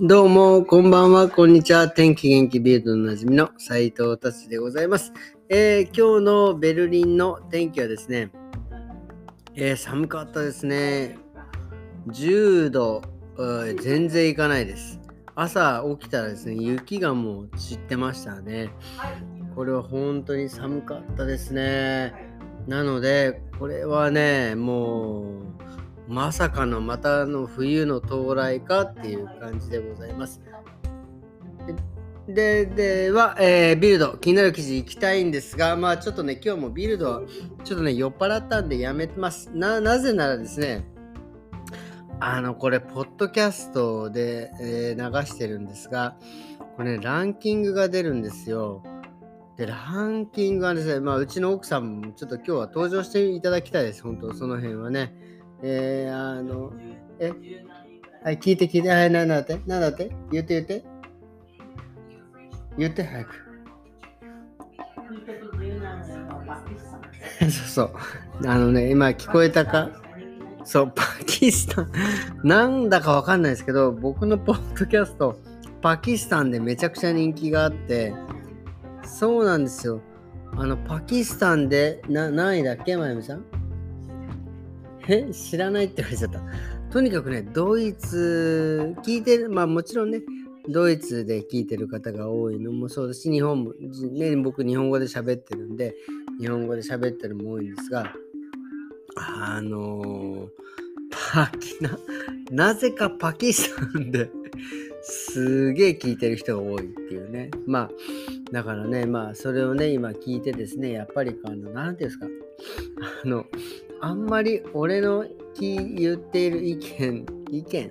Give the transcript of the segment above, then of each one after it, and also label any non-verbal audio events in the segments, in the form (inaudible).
どうも、こんばんは、こんにちは。天気元気ビルドのなじみの斉藤達でございます、えー、今日のベルリンの天気はですね、えー、寒かったですね。10度、全然いかないです。朝起きたらですね、雪がもう散ってましたね。これは本当に寒かったですね。なので、これはね、もう、まさかのまたの冬の到来かっていう感じでございます。で、では、えー、ビルド、気になる記事行きたいんですが、まあちょっとね、今日もビルド、ちょっとね、酔っ払ったんでやめてます。な、なぜならですね、あの、これ、ポッドキャストで、えー、流してるんですが、これね、ランキングが出るんですよ。で、ランキングはですね、まあ、うちの奥さんもちょっと今日は登場していただきたいです。本当、その辺はね。えー、あの、え、はい、聞いて聞いて、はい、なんだって、なんだって、言って言って。言って、早く。(laughs) そうそう。あのね、今聞こえたか？そう、パキスタン。なんだかわかんないですけど、僕のポッドキャスト、パキスタンでめちゃくちゃ人気があって、そうなんですよ。あの、パキスタンで、な、何位だっけ、まゆみさん？え知らないって言われちゃった。とにかくね、ドイツ、聞いてる、まあもちろんね、ドイツで聞いてる方が多いのもそうだし、日本も、ね、僕日本語で喋ってるんで、日本語で喋ってるのも多いんですが、あのー、パキな、なぜかパキスタンですげえ聞いてる人が多いっていうね。まあ、だからね、まあ、それをね、今聞いてですね、やっぱり、あの、なんていうんですか、あの、あんまり俺の言っている意見、意見、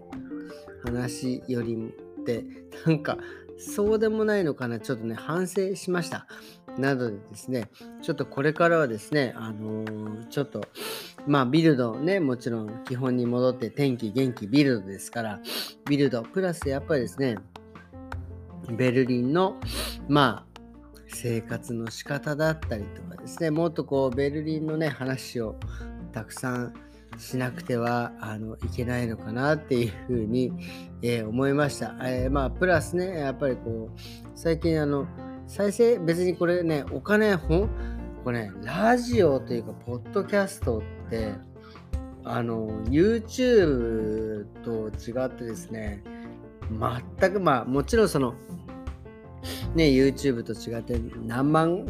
話よりもって、なんか、そうでもないのかな、ちょっとね、反省しました。などでですね、ちょっとこれからはですね、あのー、ちょっと、まあ、ビルドね、もちろん基本に戻って天気、元気、ビルドですから、ビルド、プラスやっぱりですね、ベルリンの、まあ、生活の仕方だったりとかですね、もっとこう、ベルリンのね、話をたくさんしなくてはあのいけないのかなっていうふうに、えー、思いました。えー、まあ、プラスね、やっぱりこう、最近あの、再生、別にこれね、お金、ほん、これね、ラジオというか、ポッドキャストって、あの、YouTube と違ってですね、全く、まあ、もちろんその、ね、YouTube と違って何万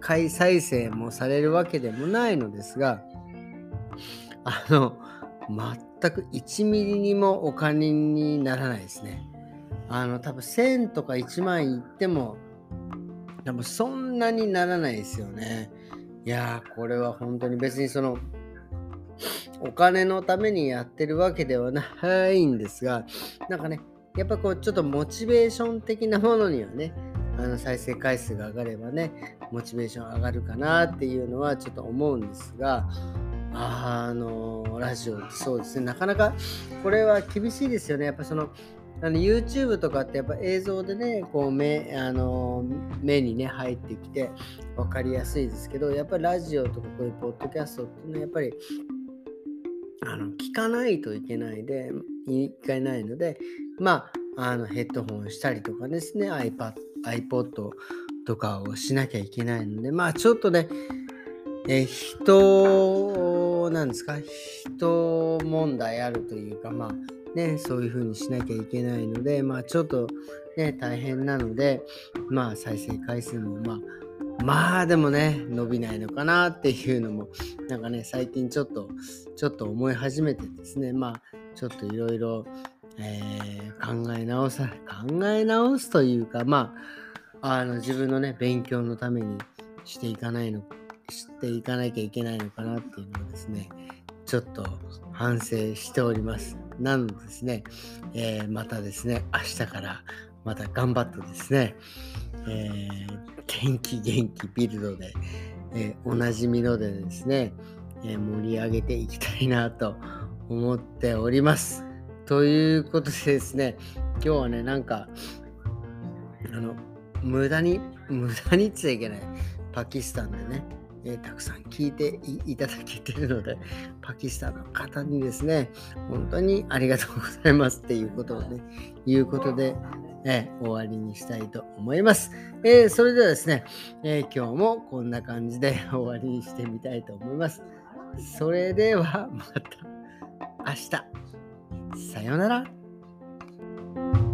回再生もされるわけでもないのですが、あの、全く1ミリにもお金にならないですね。あの、多分1000とか1万いっても、多分そんなにならないですよね。いやー、これは本当に別にその、お金のためにやってるわけではないんですが、なんかね、やっぱこう、ちょっとモチベーション的なものにはね、あの再生回数が上がればね、モチベーション上がるかなっていうのはちょっと思うんですが、あのラジオってそうですね。なかなかこれは厳しいですよね。やっぱそのあの YouTube とかってやっぱ映像でねこう目あの目にね入ってきて分かりやすいですけどやっぱりラジオとかこういうポッドキャストっていうのはやっぱりあの聞かないといけないでいけないのでまああのヘッドホンしたりとかですね iPad iPod とかをしなきゃいけないのでまあちょっとねえ人なんですか？人問題あるというかまあねそういう風にしなきゃいけないのでまあちょっとね大変なのでまあ再生回数もまあまあでもね伸びないのかなっていうのもなんかね最近ちょっとちょっと思い始めてですね。まあちょっといろいろ考え直さ考え直すというかまああの自分のね勉強のためにしていかないのしていかなきゃいけないのかなっていうのをですね、ちょっと反省しております。なのでですね、えー、またですね、明日からまた頑張ってですね、えー、元気元気ビルドで、えー、おなじみのでですね、え盛り上げていきたいなと思っております。ということでですね、今日はね、なんか、あの、無駄に、無駄にっちゃいけない。パキスタンでね、え、たくさん聞いていただけているので、(laughs) パキスタンの方にですね、本当にありがとうございますっていうことをね、いうことで、え、終わりにしたいと思います。えー、それではですね、え今日もこんな感じで (laughs) 終わりにしてみたいと思います。それではまた明日。さようなら。